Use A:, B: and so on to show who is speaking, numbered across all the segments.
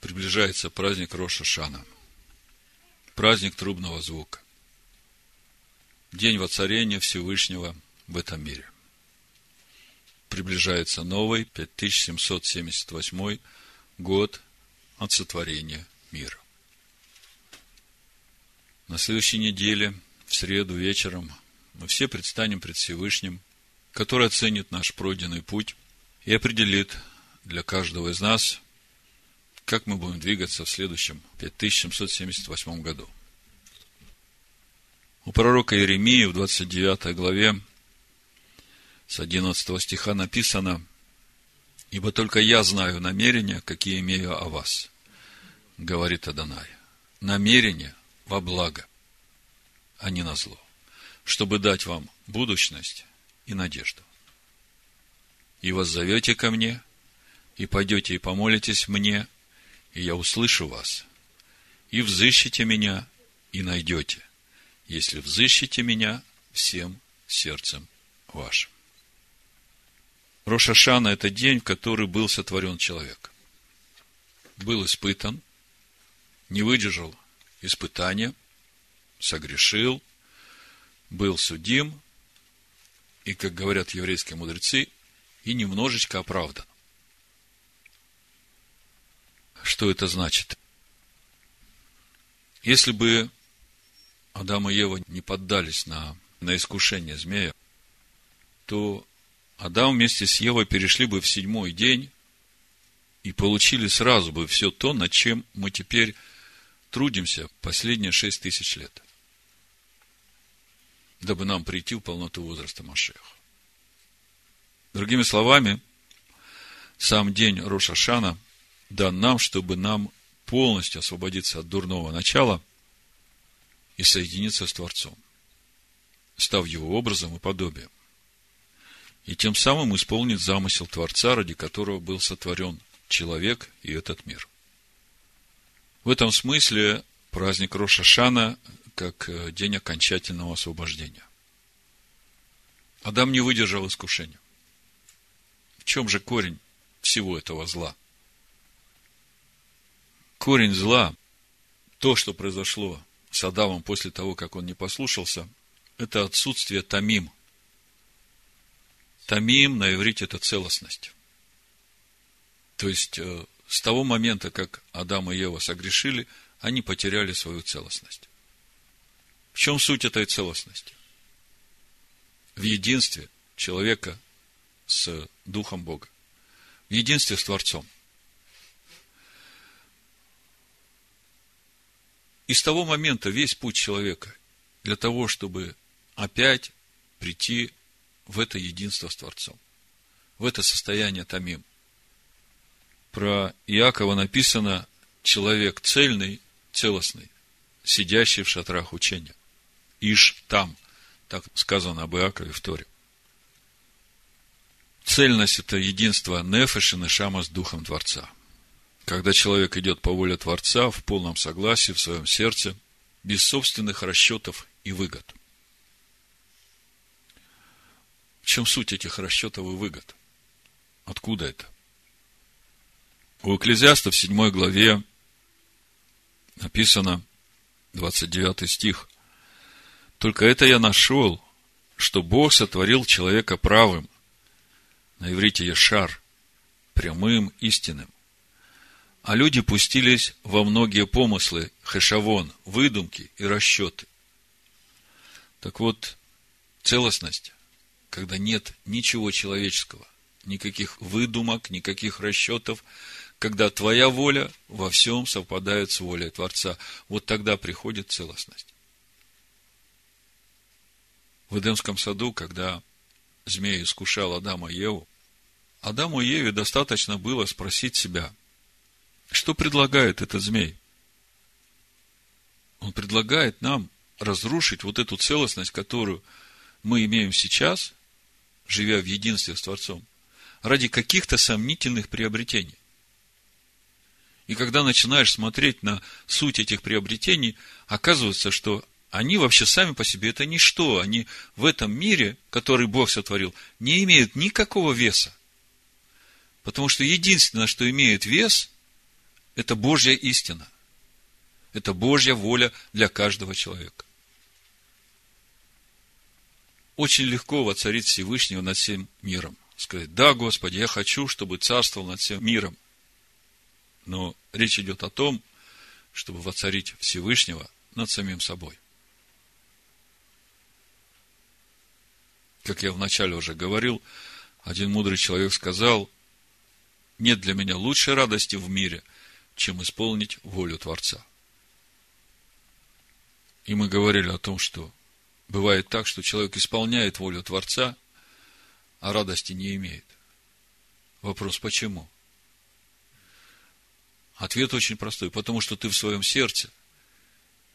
A: приближается праздник Роша Шана, праздник трубного звука, день воцарения Всевышнего в этом мире. Приближается новый 5778 год от сотворения мира. На следующей неделе, в среду вечером, мы все предстанем пред Всевышним, который оценит наш пройденный путь и определит для каждого из нас, как мы будем двигаться в следующем 5778 году. У пророка Иеремии в 29 главе с 11 стиха написано, «Ибо только я знаю намерения, какие имею о вас, говорит Адонай. Намерения во благо, а не на зло, чтобы дать вам будущность и надежду. И воззовете ко мне, и пойдете и помолитесь мне, и я услышу вас, и взыщите меня, и найдете, если взыщите меня всем сердцем вашим. Рошашана – это день, в который был сотворен человек. Был испытан, не выдержал испытания, согрешил, был судим, и, как говорят еврейские мудрецы, и немножечко оправдан. Что это значит? Если бы Адам и Ева не поддались на, на искушение змея, то Адам вместе с Евой перешли бы в седьмой день и получили сразу бы все то, над чем мы теперь трудимся последние шесть тысяч лет дабы нам прийти в полноту возраста Машеха. Другими словами, сам день Рошашана дан нам, чтобы нам полностью освободиться от дурного начала и соединиться с Творцом, став его образом и подобием. И тем самым исполнить замысел Творца, ради которого был сотворен человек и этот мир. В этом смысле праздник Рошашана как э, день окончательного освобождения. Адам не выдержал искушения. В чем же корень всего этого зла? Корень зла, то, что произошло с Адамом после того, как он не послушался, это отсутствие тамим. Тамим на иврите это целостность. То есть, э, с того момента, как Адам и Ева согрешили, они потеряли свою целостность. В чем суть этой целостности? В единстве человека с Духом Бога. В единстве с Творцом. И с того момента весь путь человека для того, чтобы опять прийти в это единство с Творцом, в это состояние Тамим. Про Иакова написано человек цельный, целостный, сидящий в шатрах учения. Иш там. Так сказано об Иакове в Торе. Цельность – это единство Нефеш и Нешама с Духом Творца. Когда человек идет по воле Творца в полном согласии в своем сердце, без собственных расчетов и выгод. В чем суть этих расчетов и выгод? Откуда это? У Экклезиаста в 7 главе написано, 29 стих, только это я нашел, что Бог сотворил человека правым, на иврите Ешар, прямым, истинным. А люди пустились во многие помыслы, хешавон, выдумки и расчеты. Так вот, целостность, когда нет ничего человеческого, никаких выдумок, никаких расчетов, когда твоя воля во всем совпадает с волей Творца, вот тогда приходит целостность в Эдемском саду, когда змей искушал Адама и Еву, Адаму и Еве достаточно было спросить себя, что предлагает этот змей? Он предлагает нам разрушить вот эту целостность, которую мы имеем сейчас, живя в единстве с Творцом, ради каких-то сомнительных приобретений. И когда начинаешь смотреть на суть этих приобретений, оказывается, что они вообще сами по себе это ничто. Они в этом мире, который Бог сотворил, не имеют никакого веса. Потому что единственное, что имеет вес, Это Божья истина. Это Божья воля для каждого человека. Очень легко воцарить Всевышнего над всем миром. Сказать, да, Господи, я хочу, чтобы царствовал над всем миром. Но речь идет о том, чтобы воцарить Всевышнего над самим собой. Как я вначале уже говорил, один мудрый человек сказал, нет для меня лучшей радости в мире, чем исполнить волю Творца. И мы говорили о том, что бывает так, что человек исполняет волю Творца, а радости не имеет. Вопрос, почему? Ответ очень простой. Потому что ты в своем сердце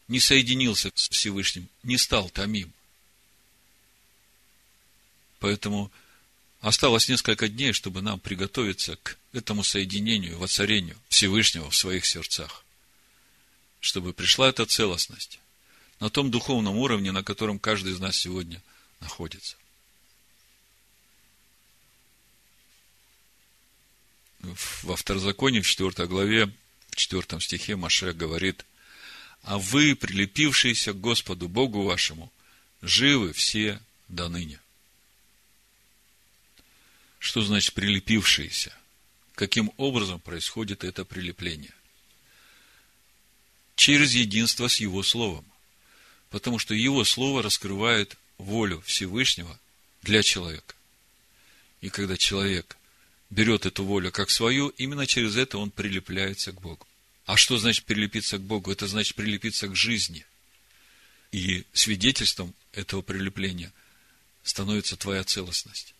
A: не соединился с Всевышним, не стал томим. Поэтому осталось несколько дней, чтобы нам приготовиться к этому соединению, воцарению Всевышнего в своих сердцах. Чтобы пришла эта целостность на том духовном уровне, на котором каждый из нас сегодня находится. во второзаконии, в 4 главе, в 4 стихе Маше говорит, а вы, прилепившиеся к Господу Богу вашему, живы все до ныне. Что значит прилепившиеся? Каким образом происходит это прилепление? Через единство с Его Словом. Потому что Его Слово раскрывает волю Всевышнего для человека. И когда человек берет эту волю как свою, именно через это он прилепляется к Богу. А что значит прилепиться к Богу? Это значит прилепиться к жизни. И свидетельством этого прилепления становится твоя целостность,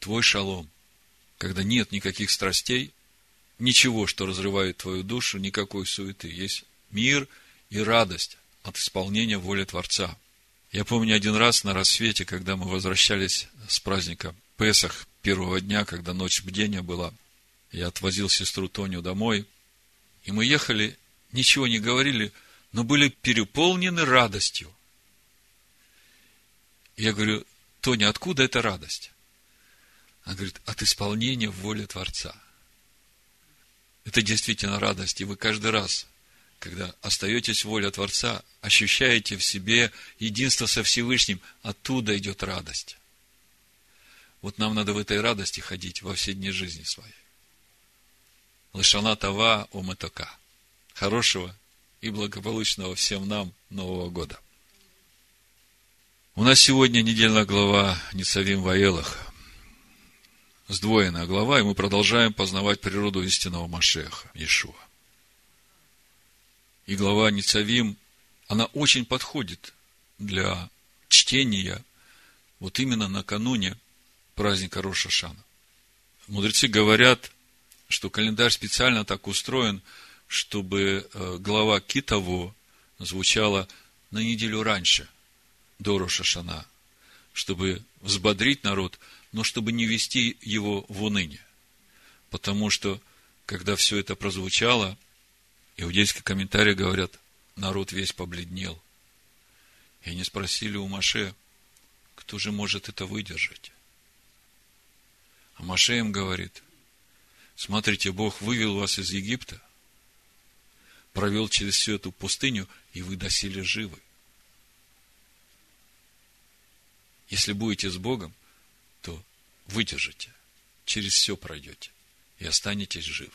A: твой шалом, когда нет никаких страстей, ничего, что разрывает твою душу, никакой суеты. Есть мир и радость от исполнения воли Творца. Я помню один раз на рассвете, когда мы возвращались с праздника Песах, первого дня, когда ночь бдения была, я отвозил сестру Тоню домой, и мы ехали, ничего не говорили, но были переполнены радостью. Я говорю, Тоня, откуда эта радость? Она говорит, от исполнения воли Творца. Это действительно радость, и вы каждый раз, когда остаетесь в воле Творца, ощущаете в себе единство со Всевышним, оттуда идет радость. Вот нам надо в этой радости ходить во все дни жизни своей. Лышана Тава Оматока. Хорошего и благополучного всем нам Нового года. У нас сегодня недельная глава Ницавим Ваелах. Сдвоенная глава, и мы продолжаем познавать природу истинного Машеха, Иешуа. И глава Ницавим, она очень подходит для чтения вот именно накануне праздника Рошашана. Мудрецы говорят, что календарь специально так устроен, чтобы э, глава Китово звучала на неделю раньше, до Рошашана, чтобы взбодрить народ, но чтобы не вести его в уныние. Потому что, когда все это прозвучало, иудейские комментарии говорят, народ весь побледнел. И они спросили у Маше, кто же может это выдержать? А Маше им говорит, смотрите, Бог вывел вас из Египта, провел через всю эту пустыню, и вы доселе живы. Если будете с Богом, выдержите, через все пройдете и останетесь живы.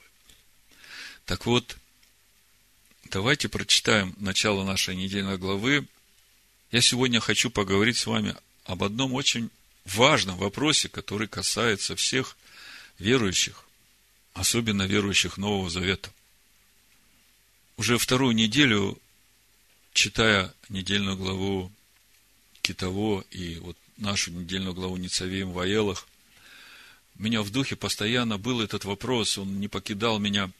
A: Так вот, давайте прочитаем начало нашей недельной главы. Я сегодня хочу поговорить с вами об одном очень важном вопросе, который касается всех верующих, особенно верующих Нового Завета. Уже вторую неделю, читая недельную главу Китово и вот нашу недельную главу Ницавеем в Аелах, у меня в духе постоянно был этот вопрос, он не покидал меня.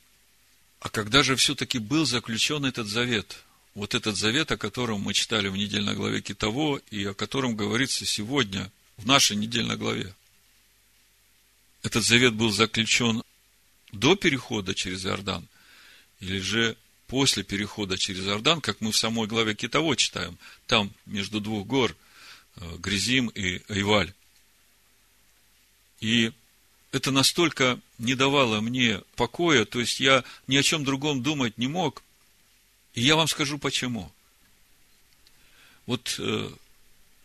A: А когда же все-таки был заключен этот завет? Вот этот завет, о котором мы читали в недельной главе Китово, и о котором говорится сегодня – в нашей недельной главе. Этот завет был заключен до перехода через Иордан, или же после перехода через Иордан, как мы в самой главе Китово читаем, там между двух гор, э, Гризим и Айваль. И это настолько не давало мне покоя, то есть я ни о чем другом думать не мог. И я вам скажу почему. Вот э,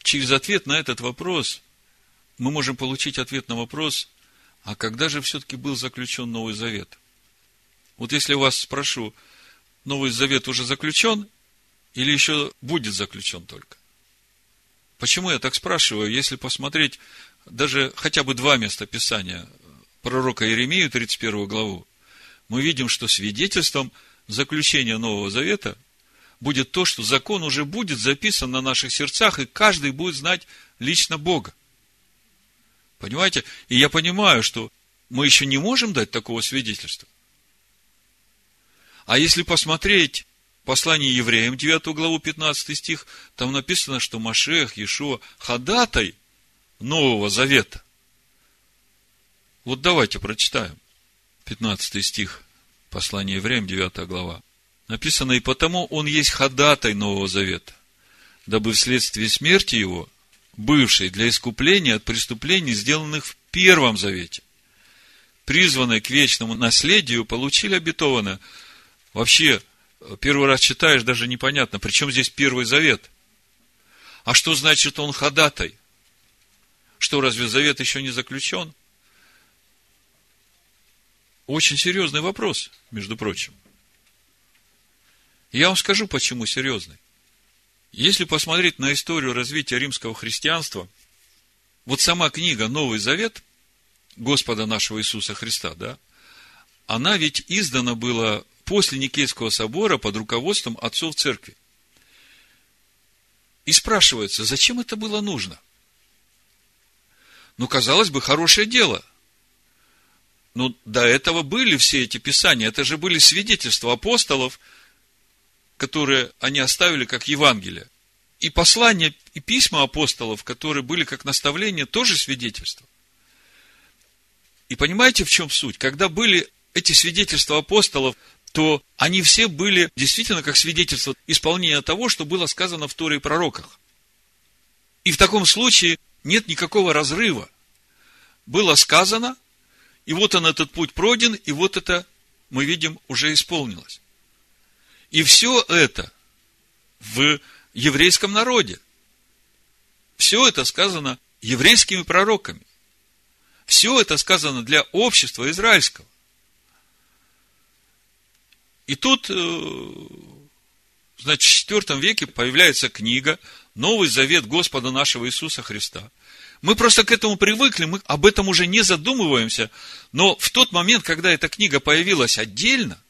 A: через ответ на этот вопрос мы можем получить ответ на вопрос, а когда же все-таки был заключен Новый Завет? Вот если вас спрошу, Новый Завет уже заключен или еще будет заключен только? Почему я так спрашиваю? Если посмотреть даже хотя бы два места Писания пророка Иеремию, 31 главу, мы видим, что свидетельством заключения Нового Завета будет то, что закон уже будет записан на наших сердцах, и каждый будет знать лично Бога. Понимаете? И я понимаю, что мы еще не можем дать такого свидетельства. А если посмотреть послание евреям, 9 главу, 15 стих, там написано, что Машех, Иешуа, ходатай Нового Завета. Вот давайте прочитаем. 15 стих, послание евреям, 9 глава. Написано, и потому он есть ходатай Нового Завета, дабы вследствие смерти его, бывшей для искупления от преступлений, сделанных в Первом Завете, призванные к вечному наследию, получили обетованное. Вообще, первый раз читаешь, даже непонятно, при чем здесь Первый Завет? А что значит он ходатай? Что, разве завет еще не заключен? Очень серьезный вопрос, между прочим. Я вам скажу, почему серьезный. Если посмотреть на историю развития римского христианства, вот сама книга Новый Завет Господа нашего Иисуса Христа, да, она ведь издана была после Никейского собора под руководством отцов церкви. И спрашивается, зачем это было нужно? Ну, казалось бы, хорошее дело. Но до этого были все эти писания. Это же были свидетельства апостолов, которые они оставили как Евангелие. И послания, и письма апостолов, которые были как наставления, тоже свидетельства. И понимаете, в чем суть? Когда были эти свидетельства апостолов, то они все были действительно как свидетельство исполнения того, что было сказано в Торе и пророках. И в таком случае нет никакого разрыва. Было сказано, и вот он этот путь пройден, и вот это, мы видим, уже исполнилось. И все это в еврейском народе. Все это сказано еврейскими пророками. Все это сказано для общества израильского. И тут, э, значит, в IV веке появляется книга «Новый завет Господа нашего Иисуса Христа». Мы просто к этому привыкли, мы об этом уже не задумываемся. Но в тот момент, когда эта книга появилась отдельно,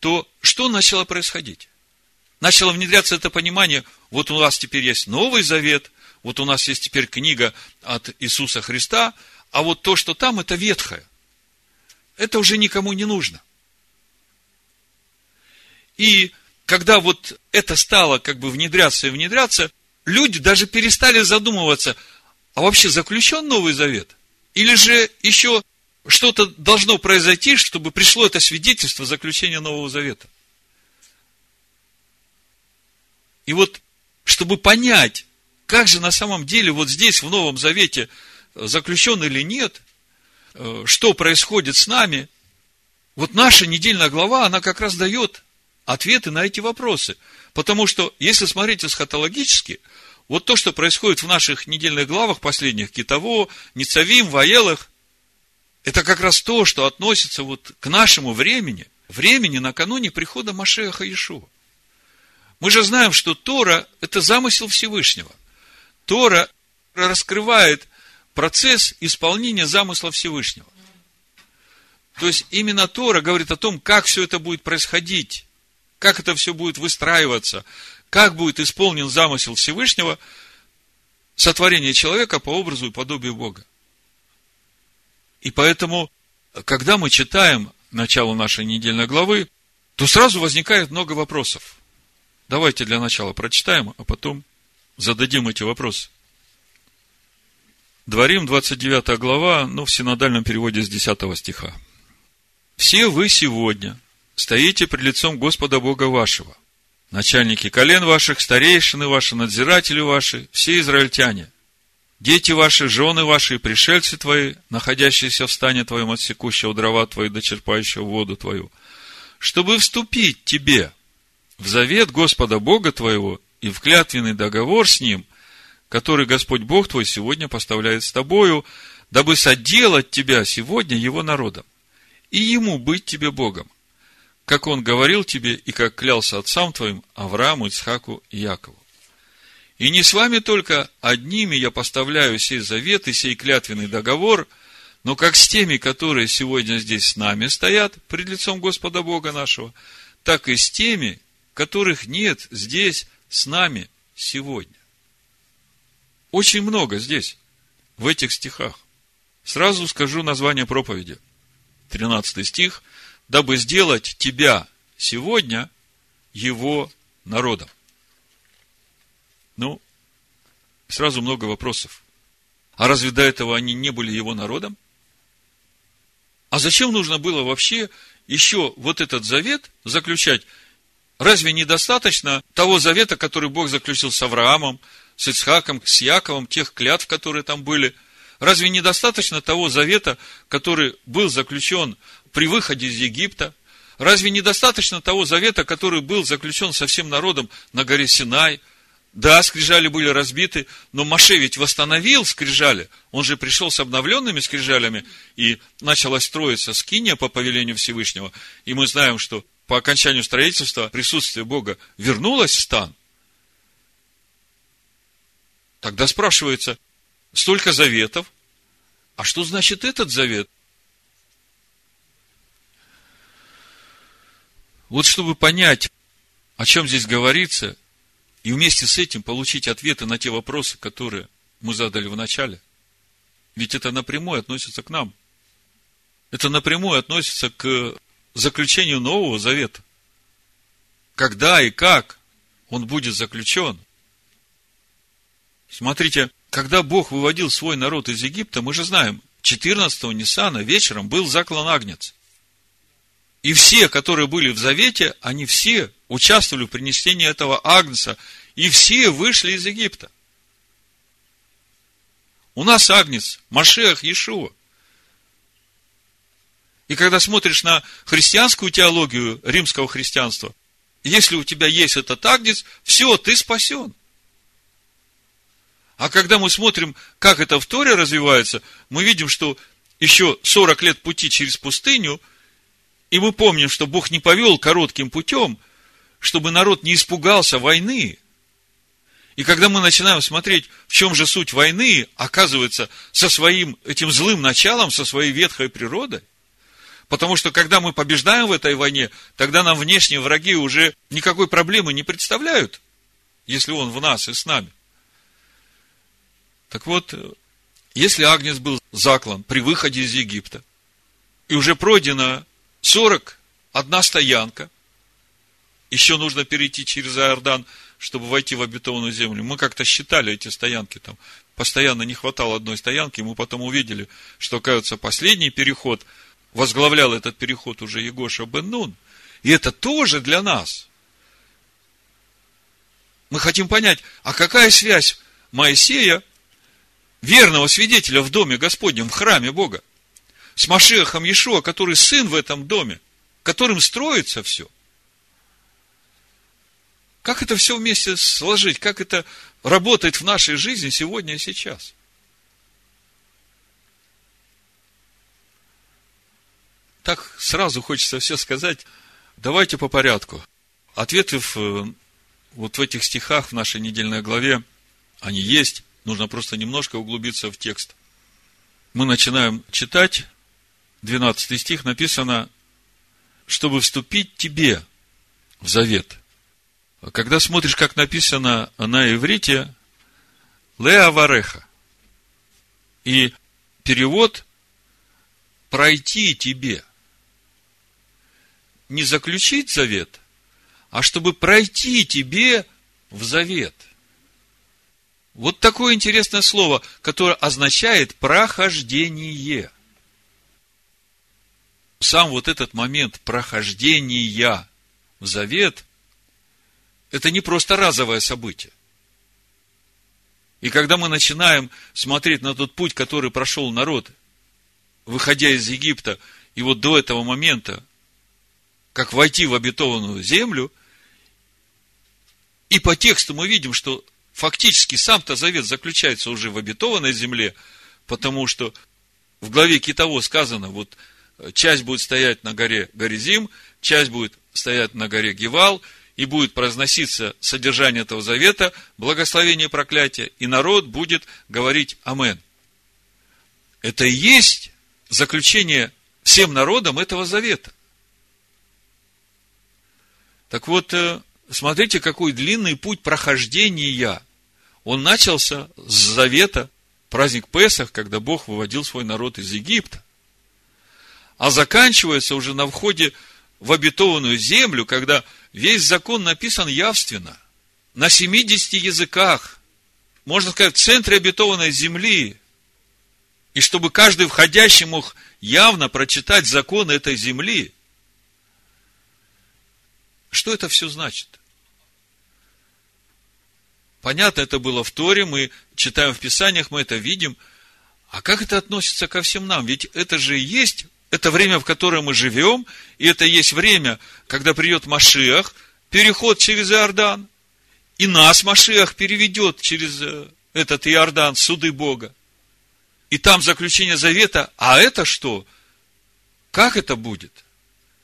A: то что начало происходить? Начало внедряться это понимание, вот у нас теперь есть Новый Завет, вот у нас есть теперь книга от Иисуса Христа, а вот то, что там, это ветхое. Это уже никому не нужно. И когда вот это стало как бы внедряться и внедряться, люди даже перестали задумываться, а вообще заключен Новый Завет? Или же еще что-то должно произойти, чтобы пришло это свидетельство заключения Нового Завета? И вот, чтобы понять, как же на самом деле вот здесь, в Новом Завете, заключен или нет, э, что происходит с нами, вот наша недельная глава, она как раз дает ответы на эти вопросы. Потому что, если смотреть эсхатологически, вот то, что происходит в наших недельных главах последних, Китово, Ницавим, Ваелах, это как раз то, что относится вот к нашему времени, времени накануне прихода Машеха Иешуа. Мы же знаем, что Тора – это замысел Всевышнего. Тора раскрывает процесс исполнения замысла Всевышнего. То есть, именно Тора говорит о том, как все это будет происходить как это все будет выстраиваться, как будет исполнен замысел Всевышнего сотворение человека по образу и подобию Бога. И поэтому, когда мы читаем начало нашей недельной главы, то сразу возникает много вопросов. Давайте для начала прочитаем, а потом зададим эти вопросы. Дворим, 29 глава, ну, в синодальном переводе с 10 стиха. «Все вы сегодня, стоите пред лицом Господа Бога вашего. Начальники колен ваших, старейшины ваши, надзиратели ваши, все израильтяне. дети ваши, жены ваши, пришельцы твои, находящиеся в стане твоем, отсекущего дрова твои, дочерпающего воду твою, чтобы вступить тебе в завет Господа Бога твоего и в клятвенный договор с Ним, который Господь Бог твой сегодня поставляет с тобою, дабы соделать тебя сегодня Его народом, и Ему быть тебе Богом, как Он говорил тебе и как клялся отцам твоим Аврааму, Ицхаку и Якову. И не с вами только одними я поставляю сей завет и сей клятвенный договор, но как с теми, которые сегодня здесь с нами стоят пред лицом Господа Бога нашего, так и с теми, которых нет здесь с нами сегодня. Очень много здесь, в этих стихах. Сразу скажу название проповеди. 13 стих. «Дабы сделать тебя сегодня его народом». Ну, сразу много вопросов. А разве до этого они не были его народом? А зачем нужно было вообще еще вот этот завет заключать Разве недостаточно того завета, который Бог заключил с Авраамом, с Ицхаком, с Яковом, тех клятв, которые там были? Разве недостаточно того завета, который был заключен при выходе из Египта? Разве недостаточно того завета, который был заключен со всем народом на горе Синай? Да, скрижали были разбиты, но Маше ведь восстановил скрижали. Он же пришел с обновленными скрижалями, и началась строиться скиния по повелению Всевышнего. И мы знаем, что по окончанию строительства присутствие Бога вернулось в стан, тогда спрашивается, столько заветов, а что значит этот завет? Вот чтобы понять, о чем здесь говорится, и вместе с этим получить ответы на те вопросы, которые мы задали в начале. Ведь это напрямую относится к нам. Это напрямую относится к заключению Нового Завета. Когда и как он будет заключен? Смотрите, когда Бог выводил свой народ из Египта, мы же знаем, 14-го Ниссана вечером был заклан Агнец. И все, которые были в Завете, они все участвовали в принесении этого Агнца, и все вышли из Египта. У нас Агнец, Машех, Иешуа. И когда смотришь на христианскую теологию римского христианства, если у тебя есть этот агнец, все, ты спасен. А когда мы смотрим, как это в Торе развивается, мы видим, что еще 40 лет пути через пустыню, и мы помним, что Бог не повел коротким путем, чтобы народ не испугался войны. И когда мы начинаем смотреть, в чем же суть войны, оказывается, со своим этим злым началом, со своей ветхой природой, Потому что когда мы побеждаем в этой войне, тогда нам внешние враги уже никакой проблемы не представляют, если он в нас и с нами. Так вот, если Агнец был заклан при выходе из Египта, и уже пройдено 40, одна стоянка, еще нужно перейти через Иордан, чтобы войти в обетованную землю. Мы как-то считали эти стоянки там. Постоянно не хватало одной стоянки, мы потом увидели, что, кажется, последний переход – возглавлял этот переход уже Егоша бен Нун. И это тоже для нас. Мы хотим понять, а какая связь Моисея, верного свидетеля в доме Господнем, в храме Бога, с Машехом Иешуа, который сын в этом доме, которым строится все. Как это все вместе сложить? Как это работает в нашей жизни сегодня и сейчас? так сразу хочется все сказать. Давайте по порядку. Ответы в, э, вот в этих стихах в нашей недельной главе, они есть. Нужно просто немножко углубиться в текст. Мы начинаем читать. 12 стих написано, чтобы вступить тебе в завет. Когда смотришь, как написано на иврите, Леа Вареха. И перевод пройти тебе – не заключить завет, а чтобы пройти тебе в завет. Вот такое интересное слово, которое означает прохождение. Сам вот этот момент прохождения в завет, это не просто разовое событие. И когда мы начинаем смотреть на тот путь, который прошел народ, выходя из Египта, и вот до этого момента, как войти в обетованную землю, и по тексту мы видим, что фактически сам-то завет заключается уже в обетованной земле, потому что в главе Китово сказано, вот часть будет стоять на горе Горизим, часть будет стоять на горе Гевал, и будет произноситься содержание этого завета, благословение и проклятие, и народ будет говорить Амен. Это и есть заключение всем народам этого завета. Так вот, э, смотрите, какой длинный путь прохождения. Он начался с завета, праздник Песах, когда Бог выводил свой народ из Египта. А заканчивается уже на входе в обетованную землю, когда весь закон написан явственно, на 70 языках, можно сказать, в центре обетованной земли, и чтобы каждый входящий мог явно прочитать закон этой земли. Что это все значит? Понятно, это было в Торе, мы читаем в Писаниях, мы это видим. А как это относится ко всем нам? Ведь это же и есть это время, в котором мы живем, и это есть время, когда придет Машиах, переход через Иордан, и нас Машиах переведет через э, этот Иордан, суды Бога. И там заключение завета, а это что? Как это будет?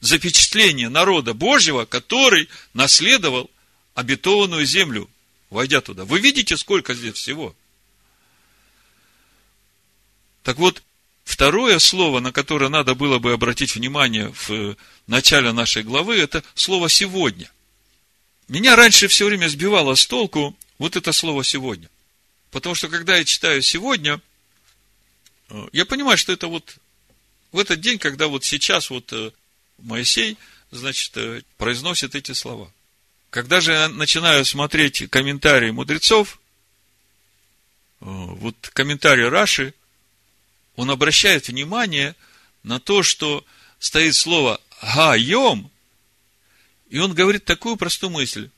A: Запечатление народа Божьего, который наследовал обетованную землю, войдя туда. Вы видите, сколько здесь всего? Так вот, Второе слово, на которое надо было бы обратить внимание в э, начале нашей главы, это слово «сегодня». Меня раньше все время сбивало с толку вот это слово «сегодня». Потому что, когда я читаю «сегодня», э, я понимаю, что это вот в этот день, когда вот сейчас вот э, Моисей, значит, произносит эти слова. Когда же я начинаю смотреть комментарии мудрецов, вот комментарий Раши – он обращает внимание на то, что стоит слово «гаем», и он говорит такую простую мысль.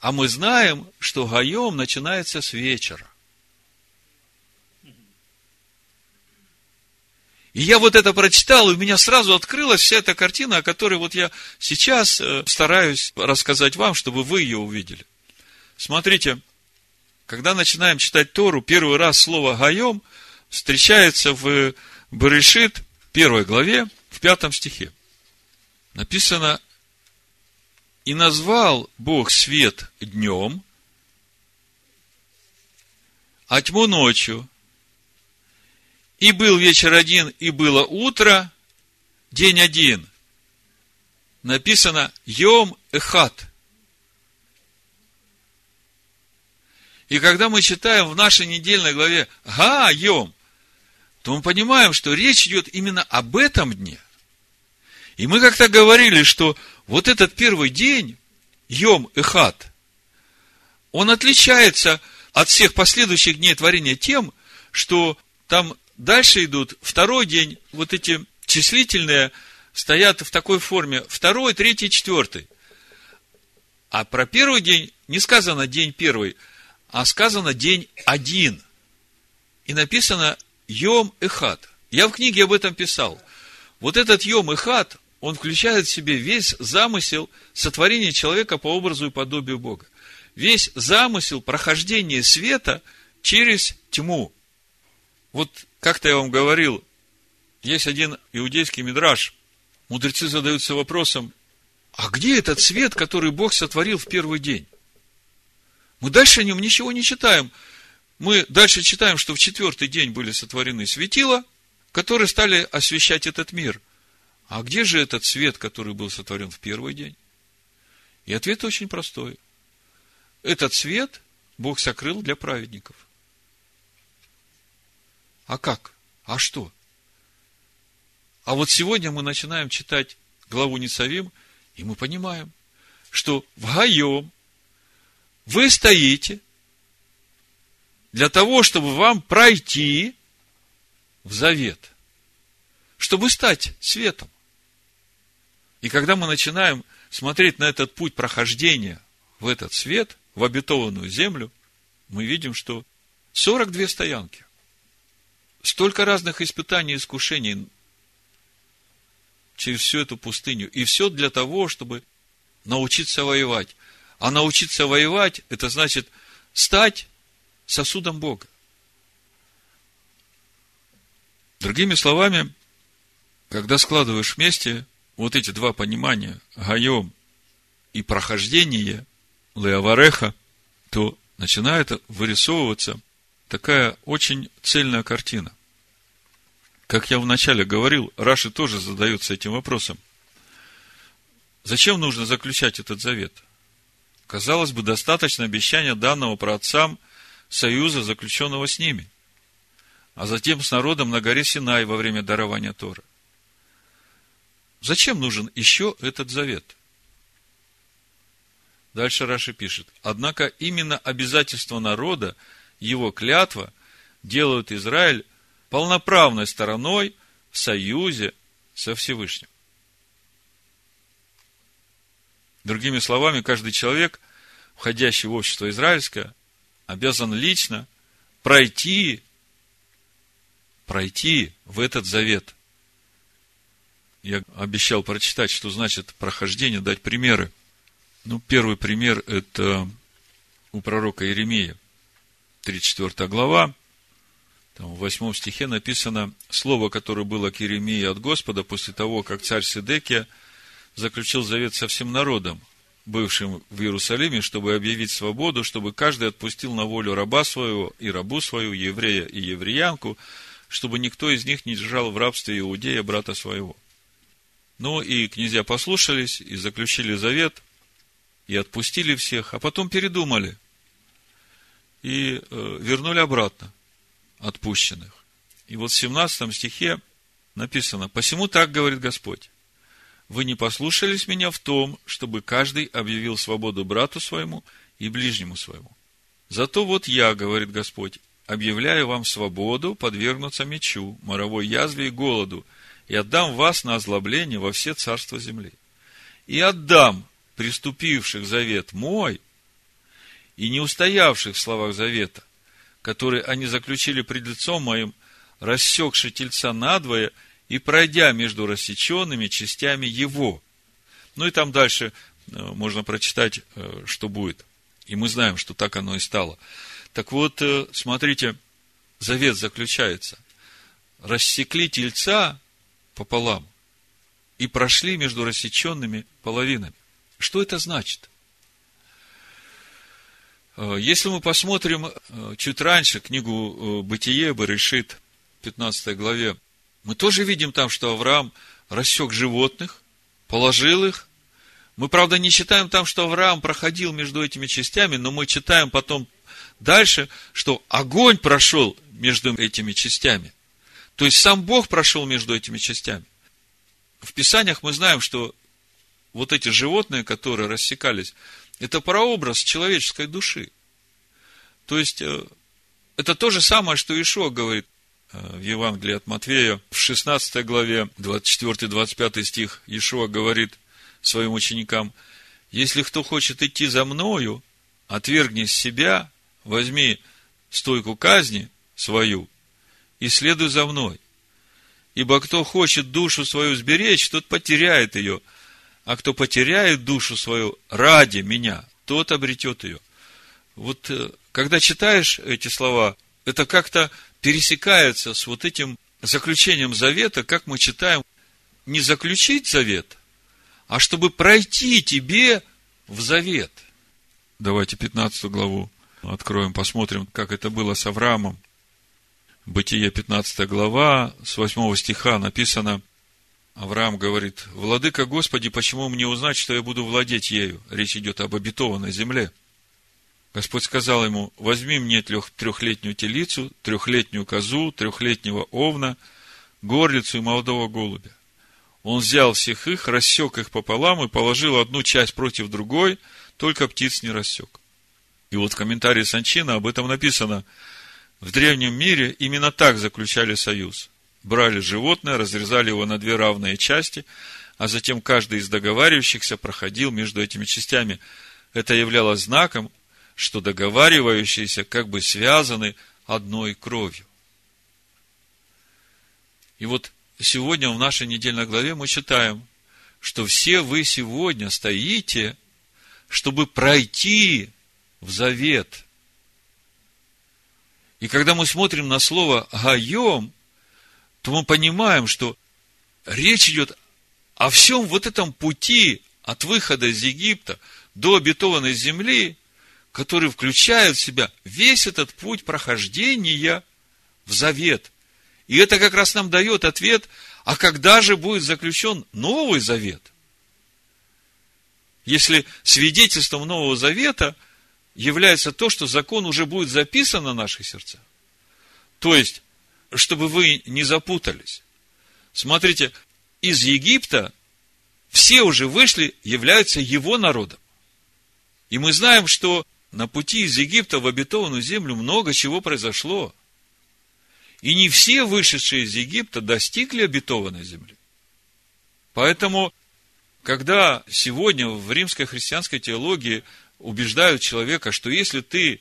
A: А мы знаем, что гаем начинается с вечера. И я вот это прочитал, и у меня сразу открылась вся эта картина, о которой вот я сейчас э, стараюсь рассказать вам, чтобы вы ее увидели. Смотрите, когда начинаем читать Тору, первый раз слово «гаем» – встречается в Барышит, первой главе, в пятом стихе. Написано, и назвал Бог свет днем, а тьму ночью. И был вечер один, и было утро, день один. Написано Йом Эхат. И когда мы читаем в нашей недельной главе Га Йом, то мы понимаем, что речь идет именно об этом дне. И мы как-то говорили, что вот этот первый день, Йом Эхат, он отличается от всех последующих дней творения тем, что там дальше идут второй день, вот эти числительные стоят в такой форме, второй, третий, четвертый. А про первый день не сказано день первый, а сказано день один. И написано Йом Эхат. Я в книге об этом писал. Вот этот Йом Эхат, он включает в себе весь замысел сотворения человека по образу и подобию Бога. Весь замысел прохождения света через тьму. Вот как-то я вам говорил, есть один иудейский мидраж. Мудрецы задаются вопросом, а где этот свет, который Бог сотворил в первый день? Мы дальше о нем ничего не читаем мы дальше читаем, что в четвертый день были сотворены светила, которые стали освещать этот мир. А где же этот свет, который был сотворен в первый день? И ответ очень простой. Этот свет Бог сокрыл для праведников. А как? А что? А вот сегодня мы начинаем читать главу Несавим, и мы понимаем, что в Гаем вы стоите – для того, чтобы вам пройти в завет, чтобы стать светом. И когда мы начинаем смотреть на этот путь прохождения в этот свет, в обетованную землю, мы видим, что 42 стоянки. Столько разных испытаний и искушений через всю эту пустыню. И все для того, чтобы научиться воевать. А научиться воевать, это значит стать сосудом Бога. Другими словами, когда складываешь вместе вот эти два понимания, Гайом и прохождение Леавареха, то начинает вырисовываться такая очень цельная картина. Как я вначале говорил, Раши тоже задается этим вопросом. Зачем нужно заключать этот завет? Казалось бы, достаточно обещания данного праотцам союза, заключенного с ними, а затем с народом на горе Синай во время дарования Тора. Зачем нужен еще этот завет? Дальше Раши пишет. Однако именно обязательство народа, его клятва, делают Израиль полноправной стороной в союзе со Всевышним. Другими словами, каждый человек, входящий в общество израильское, обязан лично пройти, пройти в этот завет. Я обещал прочитать, что значит прохождение, дать примеры. Ну, первый пример – это у пророка Иеремия, 34 глава, там, в восьмом стихе написано слово, которое было к Иеремии от Господа после того, как царь Седекия заключил завет со всем народом, бывшим в Иерусалиме, чтобы объявить свободу, чтобы каждый отпустил на волю раба своего и рабу свою, еврея и евреянку, чтобы никто из них не держал в рабстве иудея, брата своего. Ну и князья послушались и заключили завет, и отпустили всех, а потом передумали и э, вернули обратно отпущенных. И вот в 17 стихе написано, «Посему так говорит Господь, вы не послушались меня в том, чтобы каждый объявил свободу брату своему и ближнему своему. Зато вот я, говорит Господь, объявляю вам свободу подвергнуться мечу, моровой язве и голоду, и отдам вас на озлобление во все царства земли. И отдам приступивших завет мой и не устоявших в словах завета, который они заключили пред лицом моим, рассекши тельца надвое и пройдя между рассеченными частями его. Ну и там дальше э, можно прочитать, э, что будет. И мы знаем, что так оно и стало. Так вот, э, смотрите, завет заключается. Рассекли тельца пополам и прошли между рассеченными половинами. Что это значит? Э, если мы посмотрим э, чуть раньше книгу э, Бытие, Барышит, 15 главе, мы тоже видим там, что Авраам рассек животных, положил их. Мы, правда, не читаем там, что Авраам проходил между этими частями, но мы читаем потом дальше, что огонь прошел между этими частями. То есть сам Бог прошел между этими частями. В Писаниях мы знаем, что вот эти животные, которые рассекались, это прообраз человеческой души. То есть, э, это то же самое, что Ишуа говорит э, в Евангелии от Матвея, в 16 главе, 24-25 стих, Ишуа говорит своим ученикам, если кто хочет идти за мною, отвергни себя, возьми стойку казни свою и следуй за мной. Ибо кто хочет душу свою сберечь, тот потеряет ее – а кто потеряет душу свою ради меня, тот обретет ее. Вот э, когда читаешь эти слова, это как-то пересекается с вот этим заключением завета, как мы читаем, не заключить завет, а чтобы пройти тебе в завет. Давайте 15 главу откроем, посмотрим, как это было с Авраамом. Бытие 15 глава, с 8 стиха написано, Авраам говорит, Владыка Господи, почему мне узнать, что я буду владеть ею? Речь идет об обетованной земле. Господь сказал ему, возьми мне трехлетнюю телицу, трехлетнюю козу, трехлетнего овна, горлицу и молодого голубя. Он взял всех их, рассек их пополам и положил одну часть против другой, только птиц не рассек. И вот в комментарии Санчина об этом написано, в древнем мире именно так заключали союз брали животное, разрезали его на две равные части, а затем каждый из договаривающихся проходил между этими частями. Это являлось знаком, что договаривающиеся как бы связаны одной кровью. И вот сегодня в нашей недельной главе мы читаем, что все вы сегодня стоите, чтобы пройти в завет. И когда мы смотрим на слово «гаем», то мы понимаем, что речь идет о всем вот этом пути от выхода из Египта до обетованной земли, который включает в себя весь этот путь прохождения в завет. И это как раз нам дает ответ, а когда же будет заключен новый завет? Если свидетельством Нового Завета является то, что закон уже будет записан на наших сердцах. То есть, чтобы вы не запутались. Смотрите, из Египта все уже вышли, являются его народом. И мы знаем, что на пути из Египта в обетованную землю много чего произошло. И не все вышедшие из Египта достигли обетованной земли. Поэтому, когда сегодня в римской христианской теологии убеждают человека, что если ты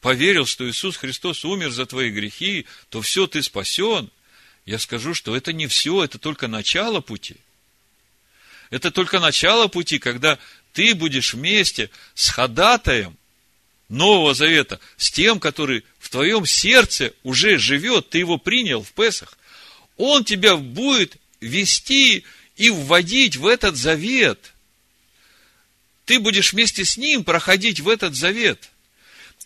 A: поверил, что Иисус Христос умер за твои грехи, то все, ты спасен, я скажу, что это не все, это только начало пути. Это только начало пути, когда ты будешь вместе с ходатаем Нового Завета, с тем, который в твоем сердце уже живет, ты его принял в Песах, он тебя будет вести и вводить в этот завет. Ты будешь вместе с ним проходить в этот завет.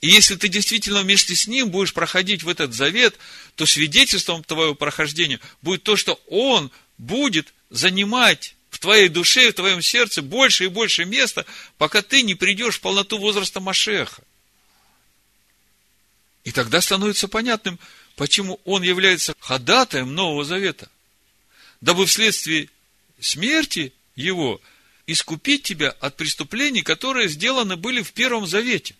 A: И если ты действительно вместе с ним будешь проходить в этот завет, то свидетельством твоего прохождения будет то, что он будет занимать в твоей душе, в твоем сердце больше и больше места, пока ты не придешь в полноту возраста Машеха. И тогда становится понятным, почему он является ходатаем Нового Завета. Дабы вследствие смерти его искупить тебя от преступлений, которые сделаны были в Первом Завете.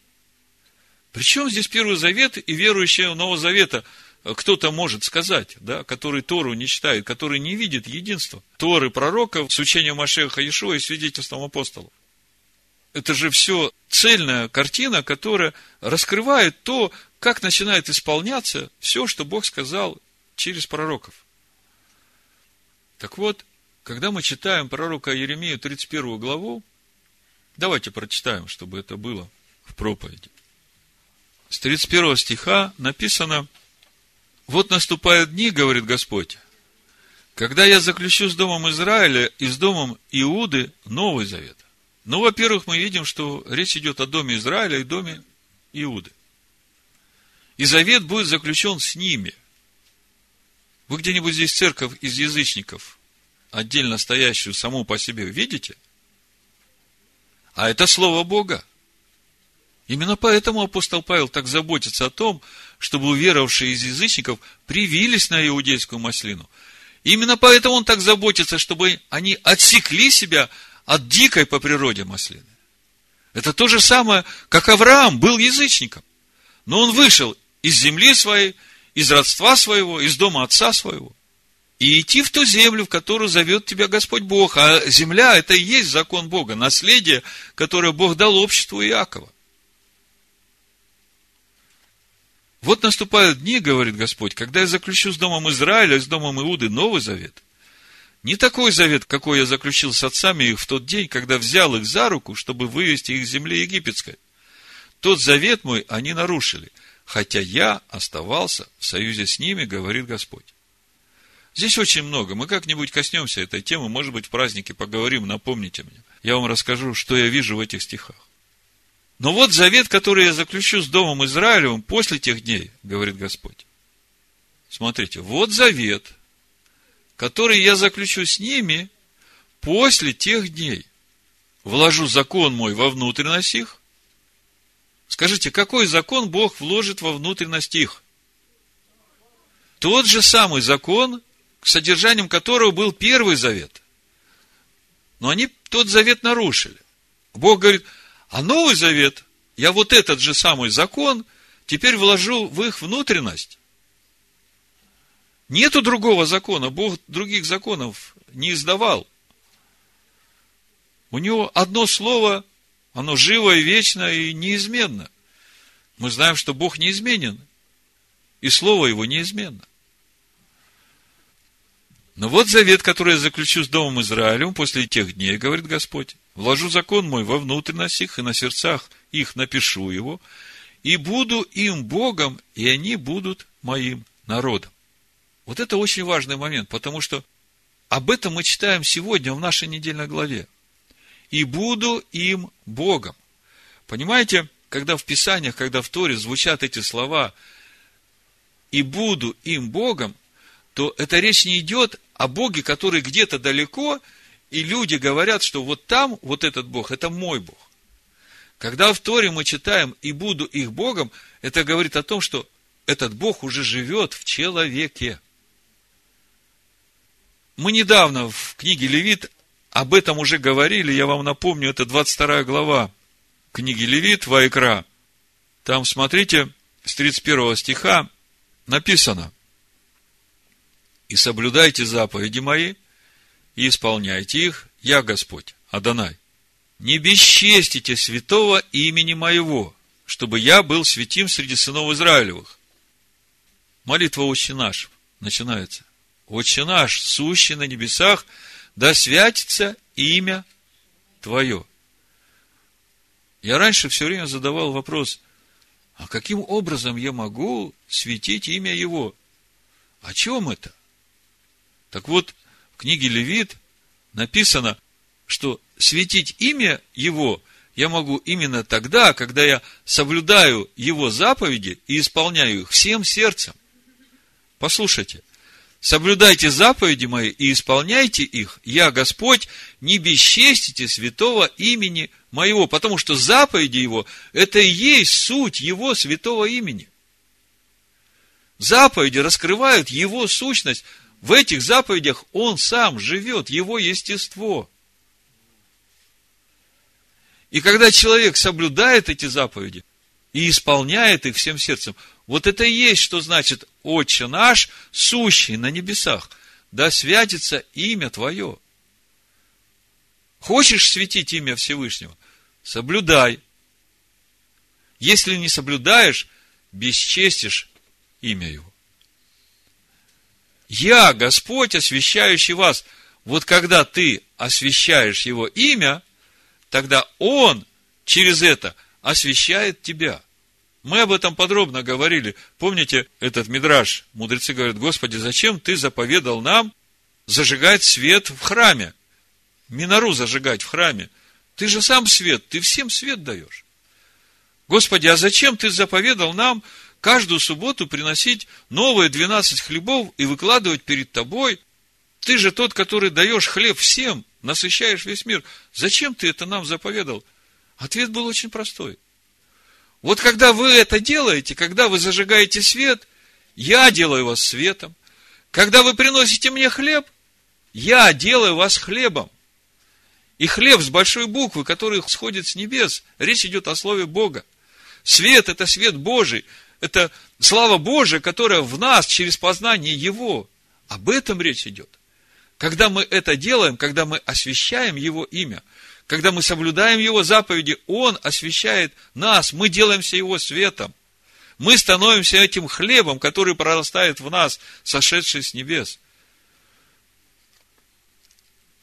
A: Причем здесь Первый Завет и верующие Нового Завета кто-то может сказать, да, который Тору не читает, который не видит единства Торы пророков с учением Машеха Иешуа и свидетельством апостолов. Это же все цельная картина, которая раскрывает то, как начинает исполняться все, что Бог сказал через пророков. Так вот, когда мы читаем пророка Еремею 31 главу, давайте прочитаем, чтобы это было в проповеди. С 31 стиха написано, вот наступают дни, говорит Господь, когда я заключу с домом Израиля и с домом Иуды Новый Завет. Ну, во-первых, мы видим, что речь идет о доме Израиля и доме Иуды. И завет будет заключен с ними. Вы где-нибудь здесь церковь из язычников, отдельно стоящую саму по себе, видите? А это Слово Бога. Именно поэтому апостол Павел так заботится о том, чтобы уверовавшие из язычников привились на иудейскую маслину. Именно поэтому он так заботится, чтобы они отсекли себя от дикой по природе маслины. Это то же самое, как Авраам был язычником. Но он вышел из земли своей, из родства своего, из дома отца своего. И идти в ту землю, в которую зовет тебя Господь Бог. А земля – это и есть закон Бога, наследие, которое Бог дал обществу Иакова. Вот наступают дни, говорит Господь, когда я заключу с домом Израиля, с домом Иуды новый завет. Не такой завет, какой я заключил с отцами их в тот день, когда взял их за руку, чтобы вывести их с земли египетской. Тот завет мой они нарушили – хотя я оставался в союзе с ними, говорит Господь. Здесь очень много. Мы как-нибудь коснемся этой темы, может быть, в празднике поговорим, напомните мне. Я вам расскажу, что я вижу в этих стихах. Но вот завет, который я заключу с Домом Израилевым после тех дней, говорит Господь. Смотрите, вот завет, который я заключу с ними после тех дней. Вложу закон мой во внутренность их, Скажите, какой закон Бог вложит во внутренность их? Тот же самый закон, содержанием которого был Первый Завет. Но они тот завет нарушили. Бог говорит, а Новый Завет, я вот этот же самый закон теперь вложу в их внутренность. Нету другого закона, Бог других законов не издавал. У него одно слово оно живо и вечно и неизменно. Мы знаем, что Бог неизменен. и слово его неизменно. Но вот завет, который я заключу с Домом Израилем после тех дней, говорит Господь, вложу закон мой во внутренность их, и на сердцах их напишу его, и буду им Богом, и они будут моим народом. Вот это очень важный момент, потому что об этом мы читаем сегодня в нашей недельной главе. И буду им Богом. Понимаете, когда в Писаниях, когда в Торе звучат эти слова «и буду им Богом», то эта речь не идет о Боге, который где-то далеко, и люди говорят, что вот там, вот этот Бог, это мой Бог. Когда в Торе мы читаем «и буду их Богом», это говорит о том, что этот Бог уже живет в человеке. Мы недавно в книге Левит об этом уже говорили, я вам напомню, это 22 глава книги Левит, Вайкра. Там, смотрите, с 31 стиха написано – и соблюдайте заповеди мои, и исполняйте их, я Господь, Адонай. Не бесчестите святого имени моего, чтобы я был святим среди сынов Израилевых. Молитва «Отче наш» начинается. «Отче наш, сущий на небесах, да святится имя Твое». Я раньше все время задавал вопрос, а каким образом я могу светить имя Его? О чем это? Так вот, в книге Левит написано, что светить имя Его я могу именно тогда, когда я соблюдаю Его заповеди и исполняю их всем сердцем. Послушайте, соблюдайте заповеди мои и исполняйте их, я, Господь, не бесчестите святого имени моего, потому что заповеди Его – это и есть суть Его святого имени. Заповеди раскрывают Его сущность, в этих заповедях он сам живет, его естество. И когда человек соблюдает эти заповеди и исполняет их всем сердцем, вот это и есть, что значит «Отче наш, сущий на небесах, да святится имя Твое». Хочешь светить имя Всевышнего? Соблюдай. Если не соблюдаешь, бесчестишь имя Его. Я, Господь, освящающий вас. Вот когда ты освящаешь Его имя, тогда Он через это освящает тебя. Мы об этом подробно говорили. Помните этот мидраж? Мудрецы говорят, Господи, зачем ты заповедал нам зажигать свет в храме? Минору зажигать в храме. Ты же сам свет, ты всем свет даешь. Господи, а зачем ты заповедал нам каждую субботу приносить новые 12 хлебов и выкладывать перед тобой. Ты же тот, который даешь хлеб всем, насыщаешь весь мир. Зачем ты это нам заповедал? Ответ был очень простой. Вот когда вы это делаете, когда вы зажигаете свет, я делаю вас светом. Когда вы приносите мне хлеб, я делаю вас хлебом. И хлеб с большой буквы, который сходит с небес. Речь идет о слове Бога. Свет – это свет Божий. Это слава Божия, которая в нас через познание Его. Об этом речь идет. Когда мы это делаем, когда мы освящаем Его имя, когда мы соблюдаем Его заповеди, Он освящает нас, мы делаемся Его светом. Мы становимся этим хлебом, который прорастает в нас, сошедший с небес.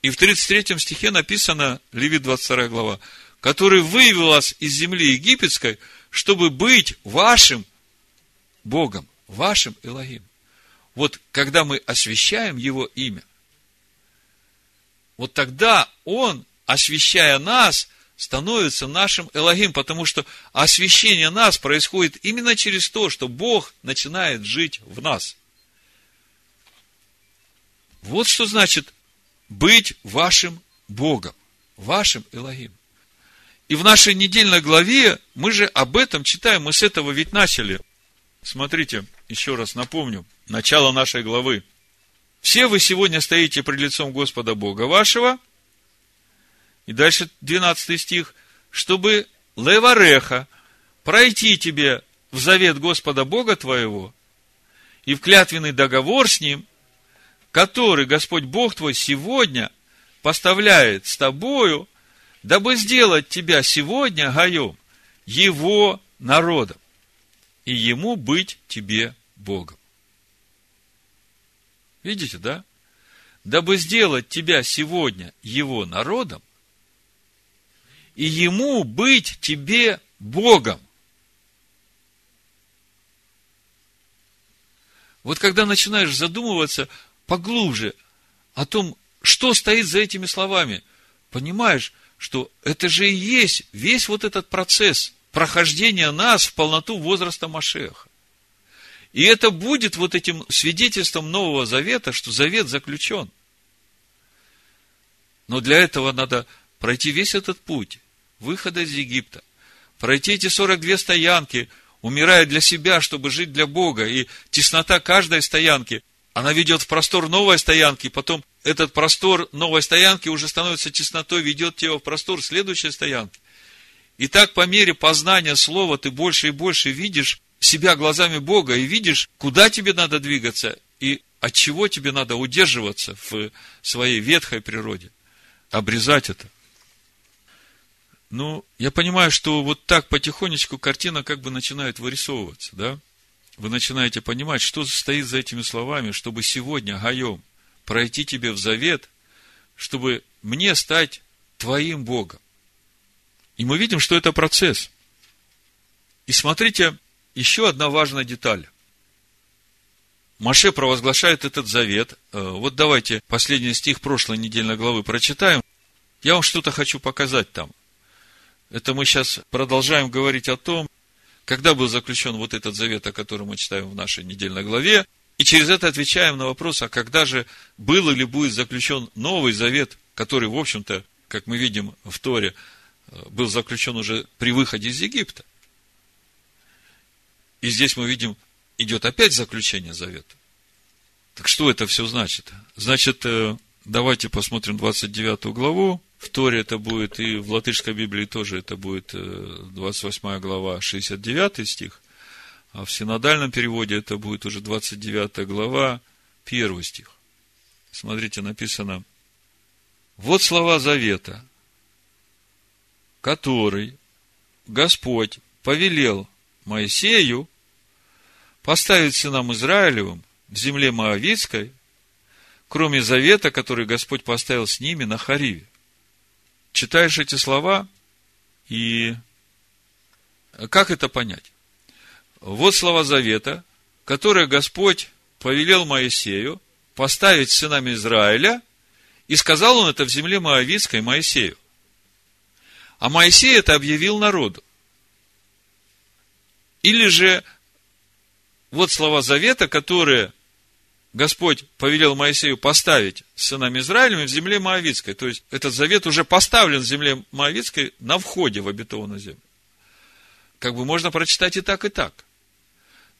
A: И в 33 стихе написано, Левит 22 глава, который вывел вас из земли египетской, чтобы быть вашим Богом, вашим Элогим. Вот когда мы освящаем Его имя, вот тогда Он, освящая нас, становится нашим Элогим, потому что освящение нас происходит именно через то, что Бог начинает жить в нас. Вот что значит быть вашим Богом, вашим Элогим. И в нашей недельной главе мы же об этом читаем, мы с этого ведь начали – Смотрите, еще раз напомню, начало нашей главы. Все вы сегодня стоите пред лицом Господа Бога вашего, и дальше 12 стих, чтобы левареха пройти тебе в завет Господа Бога твоего и в клятвенный договор с Ним, который Господь Бог твой сегодня поставляет с тобою, дабы сделать тебя сегодня, Гаем, Его народом и ему быть тебе Богом. Видите, да? Дабы сделать тебя сегодня его народом, и ему быть тебе Богом. Вот когда начинаешь задумываться поглубже о том, что стоит за этими словами, понимаешь, что это же и есть весь вот этот процесс прохождения нас в полноту возраста Машеха. И это будет вот этим свидетельством Нового Завета, что Завет заключен. Но для этого надо пройти весь этот путь выхода из Египта, пройти эти 42 стоянки, умирая для себя, чтобы жить для Бога. И теснота каждой стоянки, она ведет в простор новой стоянки, потом этот простор новой стоянки уже становится теснотой, ведет тебя в простор следующей стоянки. И так по мере познания слова ты больше и больше видишь себя глазами Бога и видишь, куда тебе надо двигаться и от чего тебе надо удерживаться в своей ветхой природе. Обрезать это. Ну, я понимаю, что вот так потихонечку картина как бы начинает вырисовываться, да? Вы начинаете понимать, что стоит за этими словами, чтобы сегодня, Гаем, пройти тебе в завет, чтобы мне стать твоим Богом. И мы видим, что это процесс. И смотрите, еще одна важная деталь. Маше провозглашает этот завет. Э, вот давайте последний стих прошлой недельной главы прочитаем. Я вам что-то хочу показать там. Это мы сейчас продолжаем говорить о том, когда был заключен вот этот завет, о котором мы читаем в нашей недельной главе, и через это отвечаем на вопрос, а когда же был или будет заключен новый завет, который, в общем-то, как мы видим в Торе, был заключен уже при выходе из Египта. И здесь мы видим, идет опять заключение завета. Так что это все значит? Значит, э, давайте посмотрим 29 главу. В Торе это будет, и в латышской Библии тоже это будет 28 э, глава, 69 стих. А в синодальном переводе это будет уже 29 глава, 1 стих. Смотрите, написано, вот слова завета, который Господь повелел Моисею поставить сынам Израилевым в земле Моавицкой, кроме завета, который Господь поставил с ними на Хариве. Читаешь эти слова, и как это понять? Вот слова завета, которые Господь повелел Моисею поставить сынами Израиля, и сказал он это в земле Моавицкой Моисею. А Моисей это объявил народу. Или же вот слова завета, которые Господь повелел Моисею поставить с сынами Израилем в земле Моавицкой. То есть, этот завет уже поставлен в земле Моавицкой на входе в обетованную землю. Как бы можно прочитать и так, и так.